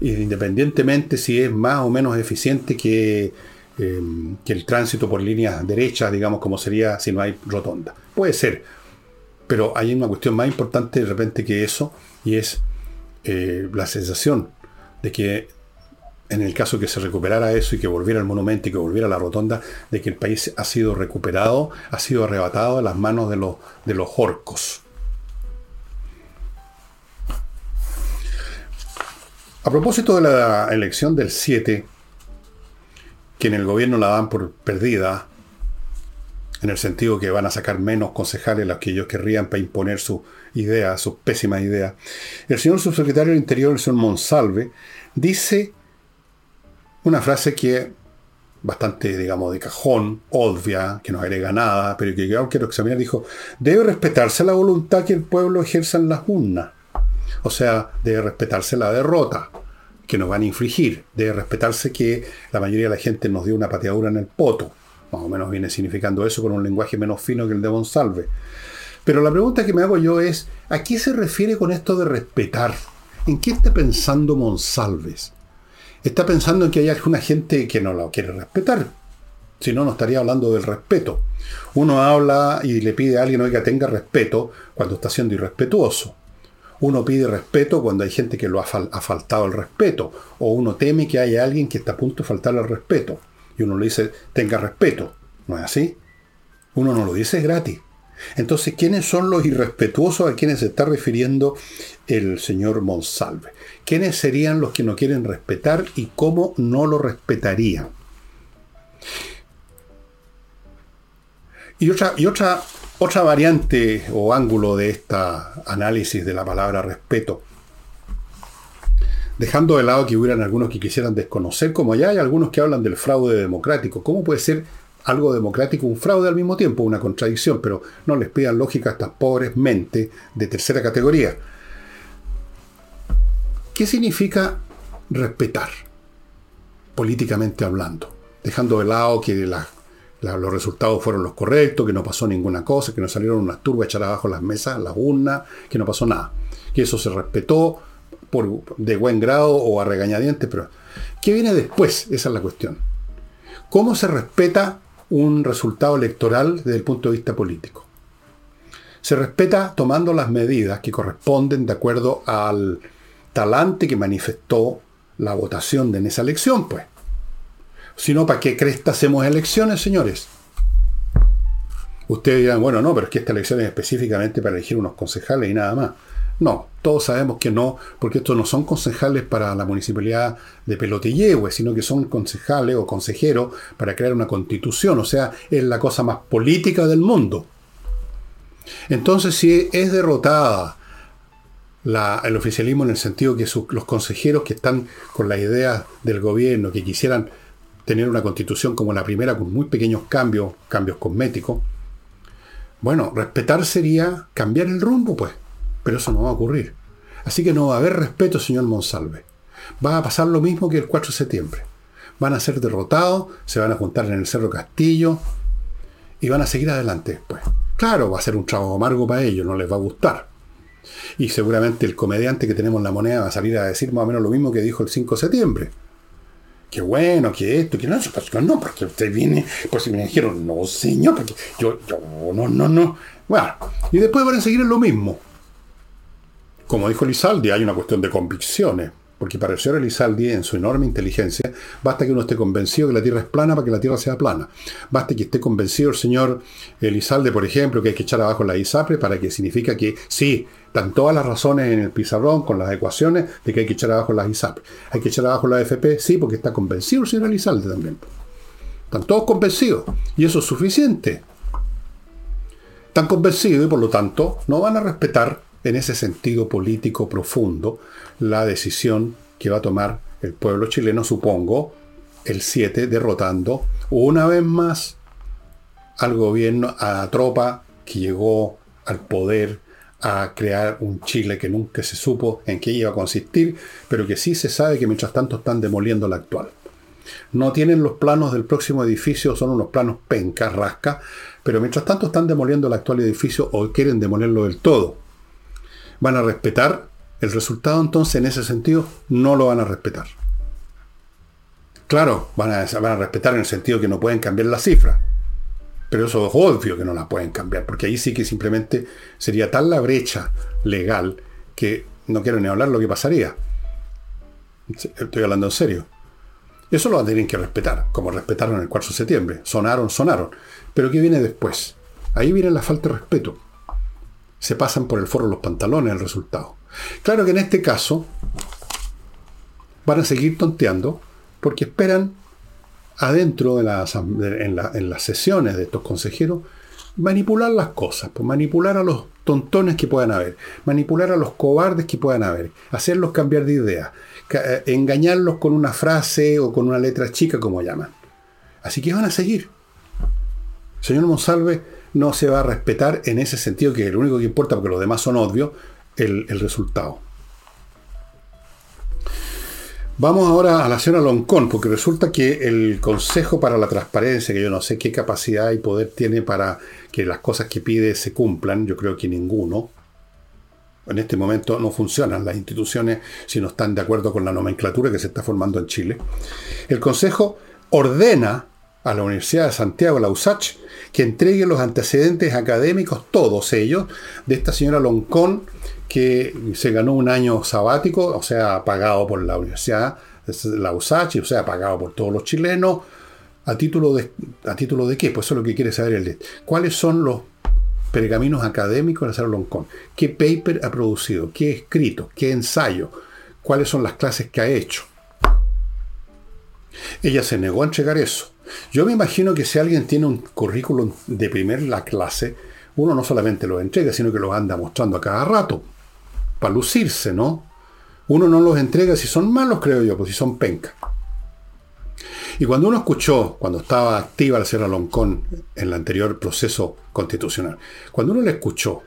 independientemente si es más o menos eficiente que, eh, que el tránsito por líneas derechas, digamos, como sería si no hay rotonda. Puede ser, pero hay una cuestión más importante de repente que eso, y es eh, la sensación de que en el caso que se recuperara eso y que volviera el monumento y que volviera la rotonda, de que el país ha sido recuperado, ha sido arrebatado a las manos de los, de los orcos. A propósito de la elección del 7, que en el gobierno la dan por perdida, en el sentido que van a sacar menos concejales los que ellos querrían para imponer su idea, su pésima idea. El señor subsecretario del Interior, el señor Monsalve, dice una frase que bastante, digamos, de cajón, obvia, que no agrega nada, pero que yo quiero examinar, dijo, debe respetarse la voluntad que el pueblo ejerza en las urnas. O sea, debe respetarse la derrota que nos van a infligir. Debe respetarse que la mayoría de la gente nos dio una pateadura en el poto más o menos viene significando eso con un lenguaje menos fino que el de Monsalve. Pero la pregunta que me hago yo es, ¿a qué se refiere con esto de respetar? ¿En qué está pensando Monsalves? Está pensando en que hay alguna gente que no lo quiere respetar. Si no, no estaría hablando del respeto. Uno habla y le pide a alguien que tenga respeto cuando está siendo irrespetuoso. Uno pide respeto cuando hay gente que lo ha, faltado el respeto. O uno teme que haya alguien que está a punto de faltarle el respeto y uno le dice, tenga respeto. ¿No es así? Uno no lo dice gratis. Entonces, ¿quiénes son los irrespetuosos a quienes se está refiriendo el señor Monsalve? ¿Quiénes serían los que no quieren respetar y cómo no lo respetarían? Y otra, y otra, otra variante o ángulo de este análisis de la palabra respeto dejando de lado que hubieran algunos que quisieran desconocer, como ya hay algunos que hablan del fraude democrático. ¿Cómo puede ser algo democrático un fraude al mismo tiempo? Una contradicción, pero no les pidan lógica a estas pobres mentes de tercera categoría. ¿Qué significa respetar, políticamente hablando? Dejando de lado que los resultados fueron los correctos, que no pasó ninguna cosa, que no salieron unas turbas echar abajo las mesas, las urnas, que no pasó nada. Que eso se respetó, de buen grado o a regañadientes, pero ¿qué viene después? Esa es la cuestión. ¿Cómo se respeta un resultado electoral desde el punto de vista político? Se respeta tomando las medidas que corresponden de acuerdo al talante que manifestó la votación de en esa elección, pues. Si no, ¿para qué cresta hacemos elecciones, señores? Ustedes dirán, bueno, no, pero es que esta elección es específicamente para elegir unos concejales y nada más. No, todos sabemos que no, porque estos no son concejales para la municipalidad de Pelotillehue, sino que son concejales o consejeros para crear una constitución, o sea, es la cosa más política del mundo. Entonces, si es derrotada el oficialismo en el sentido que los consejeros que están con la idea del gobierno, que quisieran tener una constitución como la primera, con muy pequeños cambios, cambios cosméticos, bueno, respetar sería cambiar el rumbo, pues. Pero eso no va a ocurrir. Así que no va a haber respeto, señor Monsalve. Va a pasar lo mismo que el 4 de septiembre. Van a ser derrotados, se van a juntar en el Cerro Castillo y van a seguir adelante después. Claro, va a ser un trabajo amargo para ellos, no les va a gustar. Y seguramente el comediante que tenemos en la moneda va a salir a decir más o menos lo mismo que dijo el 5 de septiembre. Qué bueno, que esto, que no, no, porque usted viene, pues me dijeron, no señor, porque yo, yo, no, no, no. Bueno, y después van a seguir en lo mismo. Como dijo Lizaldi, hay una cuestión de convicciones, porque para el señor Elizalde, en su enorme inteligencia, basta que uno esté convencido que la Tierra es plana para que la Tierra sea plana. Basta que esté convencido el señor Elizalde, por ejemplo, que hay que echar abajo la ISAPRE para que significa que sí, están todas las razones en el pizarrón con las ecuaciones de que hay que echar abajo las ISAPRE. Hay que echar abajo la FP, sí, porque está convencido el señor Elizalde también. Están todos convencidos. Y eso es suficiente. Están convencidos y por lo tanto no van a respetar en ese sentido político profundo la decisión que va a tomar el pueblo chileno, supongo, el 7, derrotando una vez más al gobierno, a la tropa que llegó al poder a crear un Chile que nunca se supo en qué iba a consistir, pero que sí se sabe que mientras tanto están demoliendo la actual. No tienen los planos del próximo edificio, son unos planos pencas, rasca, pero mientras tanto están demoliendo el actual edificio o quieren demolerlo del todo. ¿Van a respetar el resultado entonces en ese sentido? No lo van a respetar. Claro, van a, van a respetar en el sentido que no pueden cambiar la cifra. Pero eso es obvio que no la pueden cambiar, porque ahí sí que simplemente sería tal la brecha legal que no quiero ni hablar lo que pasaría. Estoy hablando en serio. Eso lo tienen que respetar, como respetaron el 4 de septiembre. Sonaron, sonaron. Pero ¿qué viene después? Ahí viene la falta de respeto. Se pasan por el foro los pantalones el resultado. Claro que en este caso van a seguir tonteando porque esperan adentro de la, en, en, las sesiones de estos consejeros manipular las cosas, pues manipular a los tontones que puedan haber, manipular a los cobardes que puedan haber, hacerlos cambiar de idea, eh, engañarlos con una frase o con una letra chica, como llaman. Así que van a seguir. Señor Monsalve no se va a respetar en ese sentido, que lo único que importa, porque los demás son obvios, el, el resultado. Vamos ahora a la señora Loncón, porque resulta que el Consejo para la Transparencia, que yo no sé qué capacidad y poder tiene para que las cosas que pide se cumplan, yo creo que ninguno, en este momento no funcionan las instituciones si no están de acuerdo con la nomenclatura que se está formando en Chile. El Consejo ordena a la Universidad de Santiago, la USACH, que entregue los antecedentes académicos, todos ellos, de esta señora Loncón, que se ganó un año sabático, o sea, pagado por la Universidad, la USACH, o sea, pagado por todos los chilenos, ¿A título de, a título de qué? Pues eso es lo que quiere saber el ¿Cuáles son los pergaminos académicos de Sara Loncón. ¿Qué paper ha producido? ¿Qué escrito? ¿Qué ensayo? ¿Cuáles son las clases que ha hecho? Ella se negó a entregar eso. Yo me imagino que si alguien tiene un currículum de primer la clase, uno no solamente lo entrega, sino que lo anda mostrando a cada rato, para lucirse, ¿no? Uno no los entrega si son malos, creo yo, pues si son penca. Y cuando uno escuchó, cuando estaba activa la Sierra Loncón en el anterior proceso constitucional, cuando uno le escuchó,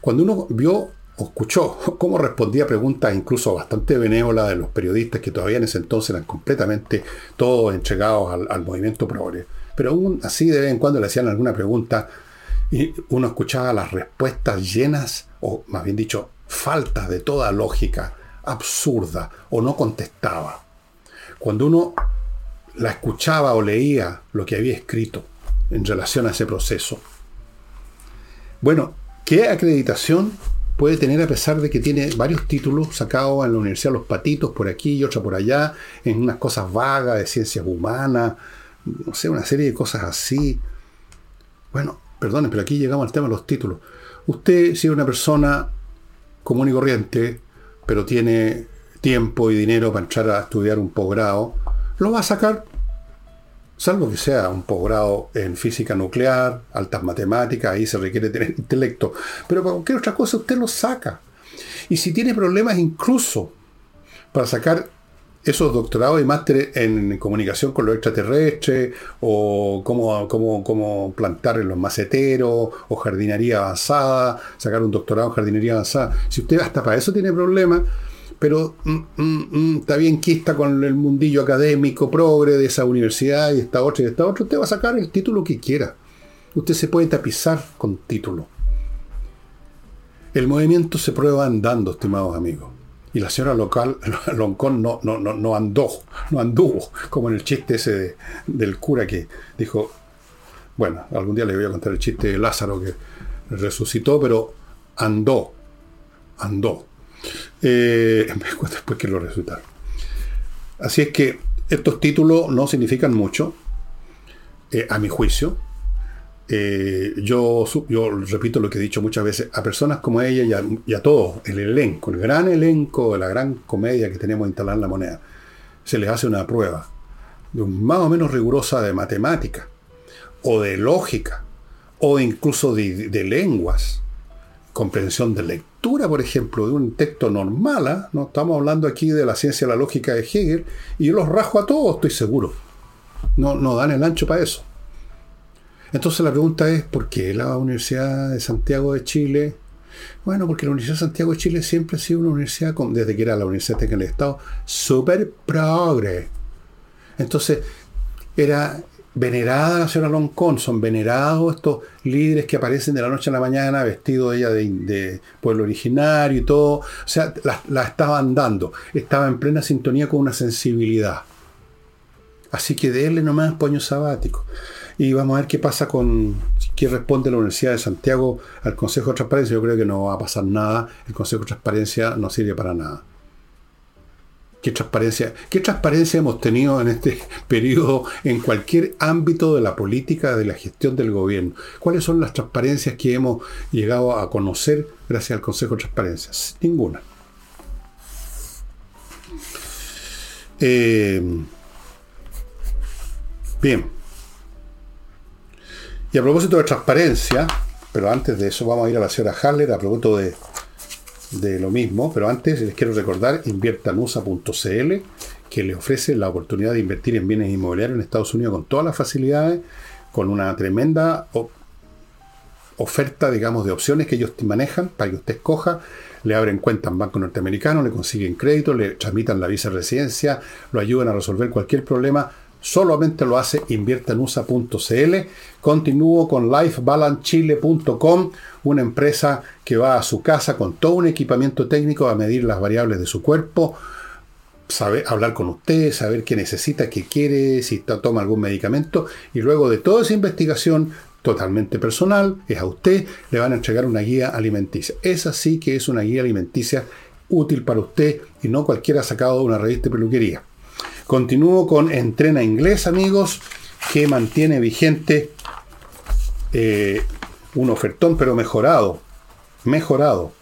cuando uno vio escuchó cómo respondía preguntas incluso bastante benévolas de los periodistas que todavía en ese entonces eran completamente todos entregados al, movimiento progre, pero aún así de vez en cuando le hacían alguna pregunta y uno escuchaba las respuestas llenas, o más bien dicho, faltas de toda lógica, absurda, o no contestaba. Cuando uno la escuchaba o leía lo que había escrito en relación a ese proceso. Bueno, ¿qué acreditación puede tener a pesar de que tiene varios títulos sacados en la Universidad los Patitos por aquí y otra por allá, en unas cosas vagas de ciencias humanas, no sé, una serie de cosas así? Bueno, perdone, pero aquí llegamos al tema de los títulos. Usted, si es una persona común y corriente, pero tiene tiempo y dinero para entrar a estudiar un posgrado, lo va a sacar, salvo que sea un posgrado en física nuclear, altas matemáticas, ahí se requiere tener intelecto, pero para cualquier otra cosa usted lo saca. Y si tiene problemas incluso para sacar esos doctorados y másteres en comunicación con los extraterrestres, o cómo, cómo, cómo, plantar en los maceteros, o jardinería avanzada, sacar un doctorado en jardinería avanzada. Si usted hasta para eso tiene problemas, pero mm, mm, mm, está bien que está con el mundillo académico progre de esa universidad y esta otra y esta otra, usted va a sacar el título que quiera. Usted se puede tapizar con título. El movimiento se prueba andando, estimados amigos. Y la señora local, Loncón, no, no, no, no andó, no anduvo, como en el chiste ese del cura que dijo, bueno, algún día le voy a contar el chiste de Lázaro que resucitó, pero andó, andó. Eh, después que lo resultaron. Así es que estos títulos no significan mucho, eh, a mi juicio. Eh, yo, yo repito lo que he dicho muchas veces, a personas como ella y a, y a, todos, el elenco, el gran elenco de la gran comedia que tenemos en la moneda, se les hace una prueba más o menos rigurosa de matemática, o de lógica, o incluso de, lenguas, comprensión de lectura, por ejemplo, de un texto normal, ¿ah? no estamos hablando aquí de la ciencia de la lógica de Hegel, y yo los rajo a todos, estoy seguro. No, no dan el ancho para eso. Entonces la pregunta es, ¿por qué la Universidad de Santiago de Chile Bueno, porque la Universidad de Santiago de Chile siempre ha sido una universidad, desde que era la Universidad Técnica del Estado, súper progre. Entonces, era venerada la señora Loncón, son venerados estos líderes que aparecen de la noche a la mañana vestidos ella de, pueblo originario y todo. O sea, la, la estaban dando. Estaba en plena sintonía con una sensibilidad. Así que déle nomás poño sabático. Y vamos a ver qué pasa con qué responde la Universidad de Santiago al Consejo de Transparencia. Yo creo que no va a pasar nada. El Consejo de Transparencia no sirve para nada. ¿Qué transparencia, ¿Qué transparencia hemos tenido en este periodo en cualquier ámbito de la política, de la gestión del gobierno? ¿Cuáles son las transparencias que hemos llegado a conocer gracias al Consejo de Transparencia? Ninguna. Eh, bien. Y a propósito de transparencia, pero antes de eso vamos a ir a la señora Haller a propósito de de lo mismo, pero antes les quiero recordar inviertanusa.cl que le ofrece la oportunidad de invertir en bienes inmobiliarios en Estados Unidos con todas las facilidades, con una tremenda oferta, digamos, de opciones que ellos manejan para que usted escoja. Le abren cuenta en banco norteamericano, le consiguen crédito, le tramitan la visa de residencia, lo ayudan a resolver cualquier problema solamente lo hace inviertanusa.cl. Continúo con lifebalancechile.com, una empresa que va a su casa con todo un equipamiento técnico a medir las variables de su cuerpo, saber, hablar con usted, saber qué necesita, qué quiere, si toma algún medicamento, y luego de toda esa investigación totalmente personal, es a usted, le van a entregar una guía alimenticia. Esa sí que es una guía alimenticia útil para usted y no cualquiera sacado de una revista de peluquería. Continúo con Entrena Inglés, amigos, que mantiene vigente eh, un ofertón, pero mejorado. Mejorado.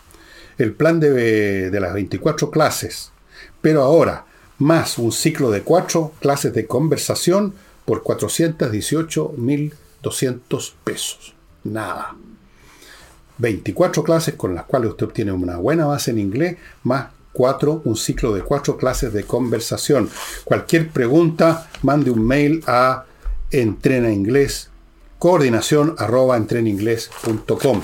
El plan de, de las 24 clases, pero ahora más un ciclo de 4 clases de conversación por 418.200 pesos. Nada. 24 clases con las cuales usted obtiene una buena base en inglés, más un ciclo de cuatro clases de conversación. Cualquier pregunta, mande un mail a entrena inglés, coordinación arroba entreninglés.com.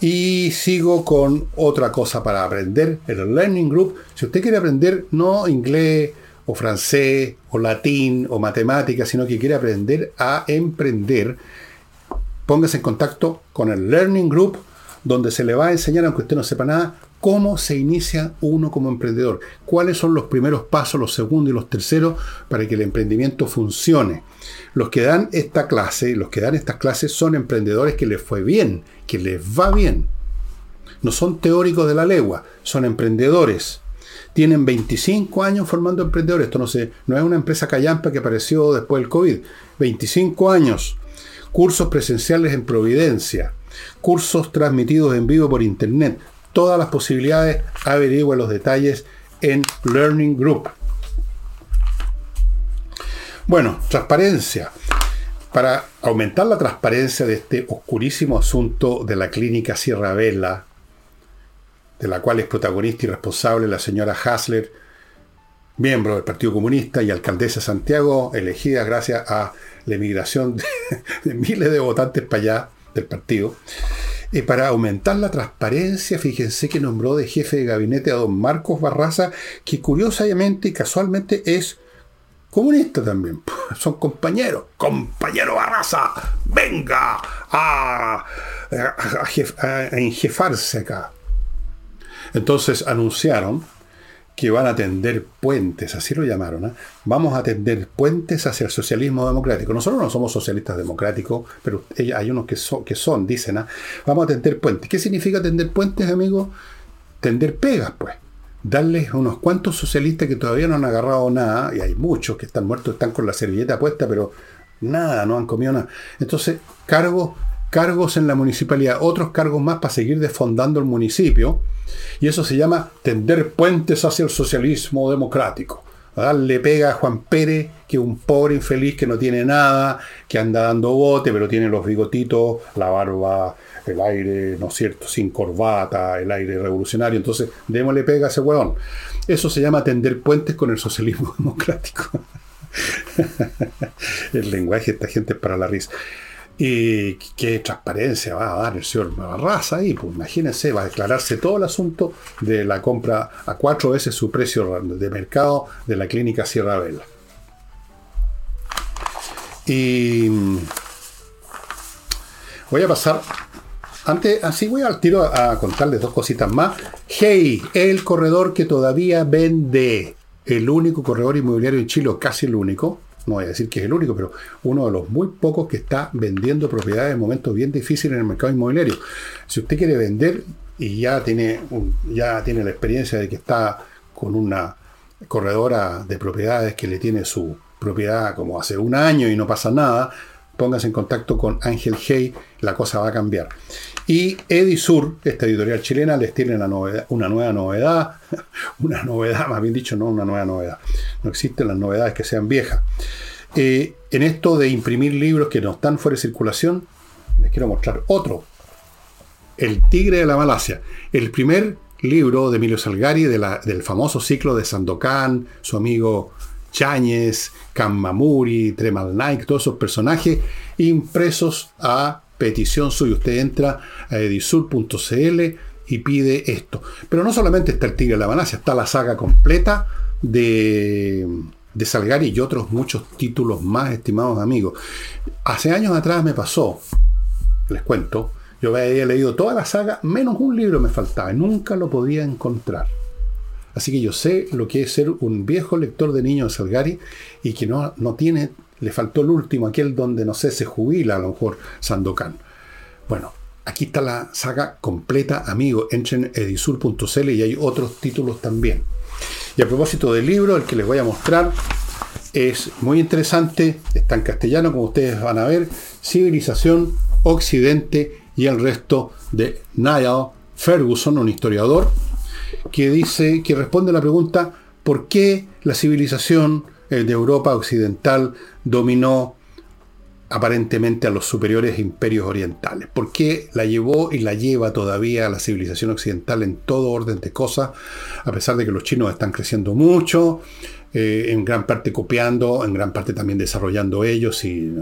Y sigo con otra cosa para aprender, el Learning Group. Si usted quiere aprender no inglés o francés o latín o matemáticas, sino que quiere aprender a emprender, póngase en contacto con el Learning Group, donde se le va a enseñar, aunque usted no sepa nada, cómo se inicia uno como emprendedor, cuáles son los primeros pasos, los segundos y los terceros para que el emprendimiento funcione. Los que dan esta clase, los que dan estas clases son emprendedores que les fue bien, que les va bien. No son teóricos de la legua, son emprendedores. Tienen 25 años formando emprendedores. Esto no, no es una empresa callampa que apareció después del COVID. 25 años. Cursos presenciales en Providencia. Cursos transmitidos en vivo por internet todas las posibilidades, averigüe los detalles en Learning Group. Bueno, transparencia. Para aumentar la transparencia de este oscurísimo asunto de la clínica Sierra Vela, de la cual es protagonista y responsable la señora Hasler, miembro del Partido Comunista y alcaldesa de Santiago, elegida gracias a la emigración de, de miles de votantes para allá del partido. Y para aumentar la transparencia, fíjense que nombró de jefe de gabinete a don Marcos Barraza, que curiosamente y casualmente es comunista también. Son compañeros. Compañero Barraza, venga a, a enjefarse acá. Entonces anunciaron que van a tender puentes, así lo llamaron. ¿eh? Vamos a tender puentes hacia el socialismo democrático. Nosotros no somos socialistas democráticos, pero hay unos que son, dicen, ¿eh? vamos a tender puentes. ¿Qué significa tender puentes, amigos? Tender pegas, pues. Darles unos cuantos socialistas que todavía no han agarrado nada, y hay muchos que están muertos, están con la servilleta puesta, pero nada, no han comido nada. Entonces, cargos, cargos en la municipalidad, otros cargos más para seguir desfondando el municipio y eso se llama tender puentes hacia el socialismo democrático. Darle pega a Juan Pérez, que es un pobre infeliz que no tiene nada, que anda dando bote, pero tiene los bigotitos, la barba, el aire, ¿no es cierto?, sin corbata, el aire revolucionario. Entonces, démosle pega a ese huevón. Eso se llama tender puentes con el socialismo democrático. el lenguaje de esta gente es para la risa. ¿Y qué transparencia va a dar el señor Barraza ahí? Pues imagínense, va a declararse todo el asunto de la compra a cuatro veces su precio de mercado de la clínica Sierra Vela. Y voy a pasar, antes, así voy al tiro a, contarles dos cositas más. Hey, el corredor que todavía vende, el único corredor inmobiliario en Chile, casi el único, no voy a decir que es el único, pero uno de los muy pocos que está vendiendo propiedades en momentos bien difíciles en el mercado inmobiliario. Si usted quiere vender y ya tiene, ya tiene la experiencia de que está con una corredora de propiedades que le tiene su propiedad como hace un año y no pasa nada, póngase en contacto con Ángel Hey, la cosa va a cambiar. Y Edisur, esta editorial chilena, les tiene una, nueva novedad, una novedad, más bien dicho, no una nueva novedad. No existen las novedades que sean viejas. Eh, en esto de imprimir libros que no están fuera de circulación, les quiero mostrar otro. El Tigre de la Malasia. El primer libro de Emilio Salgari del famoso ciclo de Sandokan, su amigo Cháñez, Kamamuri, Tremal Nike, todos esos personajes impresos a petición suya. Usted entra a edisur.cl y pide esto. Pero no solamente está el Tigre de la Malasia, está la saga completa de, de Salgari y otros muchos títulos más, estimados amigos. Hace años atrás me pasó, les cuento, yo había leído toda la saga, menos un libro me faltaba, y nunca lo podía encontrar. Así que yo sé lo que es ser un viejo lector de niños de Salgari y que no, no tiene, le faltó el último, aquel donde, no sé, se jubila a lo mejor Sandokan. Bueno, aquí está la saga completa, amigo. Entren y hay otros títulos también. Y a propósito del libro, el que les voy a mostrar es muy interesante, está en castellano, como ustedes van a ver, Civilización, Occidente y el resto de Niall Ferguson, un historiador que dice, que responde a la pregunta ¿por qué la civilización eh, de Europa occidental dominó aparentemente a los superiores imperios orientales? ¿Por qué la llevó y la lleva todavía a la civilización occidental en todo orden de cosas, a pesar de que los chinos están creciendo mucho, eh, en gran parte copiando, en gran parte también desarrollando ellos y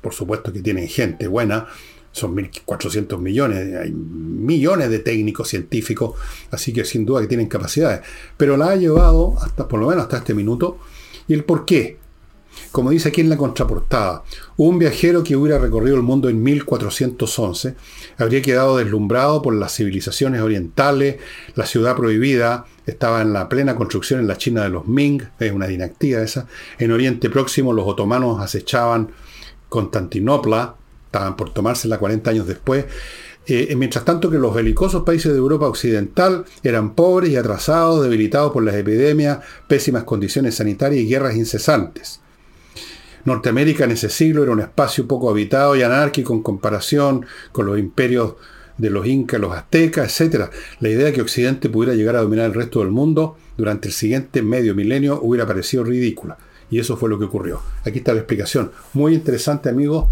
por supuesto que tienen gente buena, son 1.400 millones, hay millones de técnicos científicos, así que sin duda que tienen capacidades. Pero la ha llevado, hasta, por lo menos hasta este minuto, y el por qué. Como dice aquí en la contraportada, un viajero que hubiera recorrido el mundo en 1411 habría quedado deslumbrado por las civilizaciones orientales, la ciudad prohibida estaba en la plena construcción en la China de los Ming, es una dinastía esa, en Oriente Próximo los otomanos acechaban Constantinopla, estaban por tomársela 40 años después. Eh, mientras tanto que los belicosos países de Europa Occidental eran pobres y atrasados, debilitados por las epidemias, pésimas condiciones sanitarias y guerras incesantes. Norteamérica en ese siglo era un espacio poco habitado y anárquico en comparación con los imperios de los incas, los aztecas, etc. La idea de que Occidente pudiera llegar a dominar el resto del mundo durante el siguiente medio milenio hubiera parecido ridícula. Y eso fue lo que ocurrió. Aquí está la explicación. Muy interesante, amigos,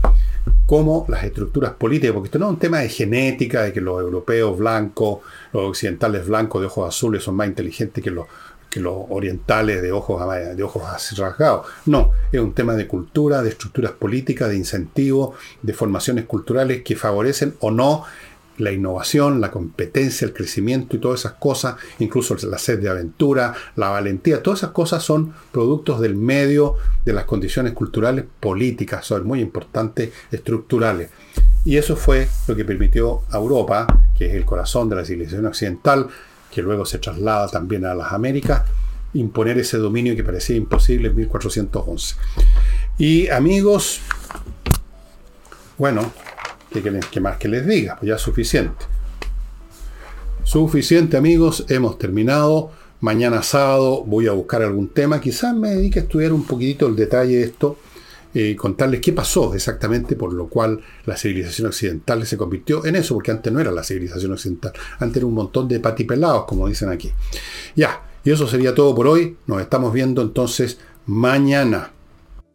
cómo las estructuras políticas, porque esto no es un tema de genética, de que los europeos blancos, los occidentales blancos de ojos azules son más inteligentes que los, que los orientales de ojos, de ojos rasgados. No, es un tema de cultura, de estructuras políticas, de incentivos, de formaciones culturales que favorecen o no la innovación, la competencia, el crecimiento y todas esas cosas, incluso la sed de aventura, la valentía, todas esas cosas son productos del medio, de las condiciones culturales, políticas, son muy importantes, estructurales. Y eso fue lo que permitió a Europa, que es el corazón de la civilización occidental, que luego se traslada también a las Américas, imponer ese dominio que parecía imposible en 1411. Y amigos, bueno, ¿Qué, más que les diga? Pues ya es suficiente. Suficiente amigos, hemos terminado. Mañana sábado voy a buscar algún tema. Quizás me dedique a estudiar un poquitito el detalle de esto. Eh, contarles qué pasó exactamente por lo cual la civilización occidental se convirtió en eso, porque antes no era la civilización occidental, antes era un montón de patipelados, como dicen aquí. Ya, y eso sería todo por hoy. Nos estamos viendo entonces mañana.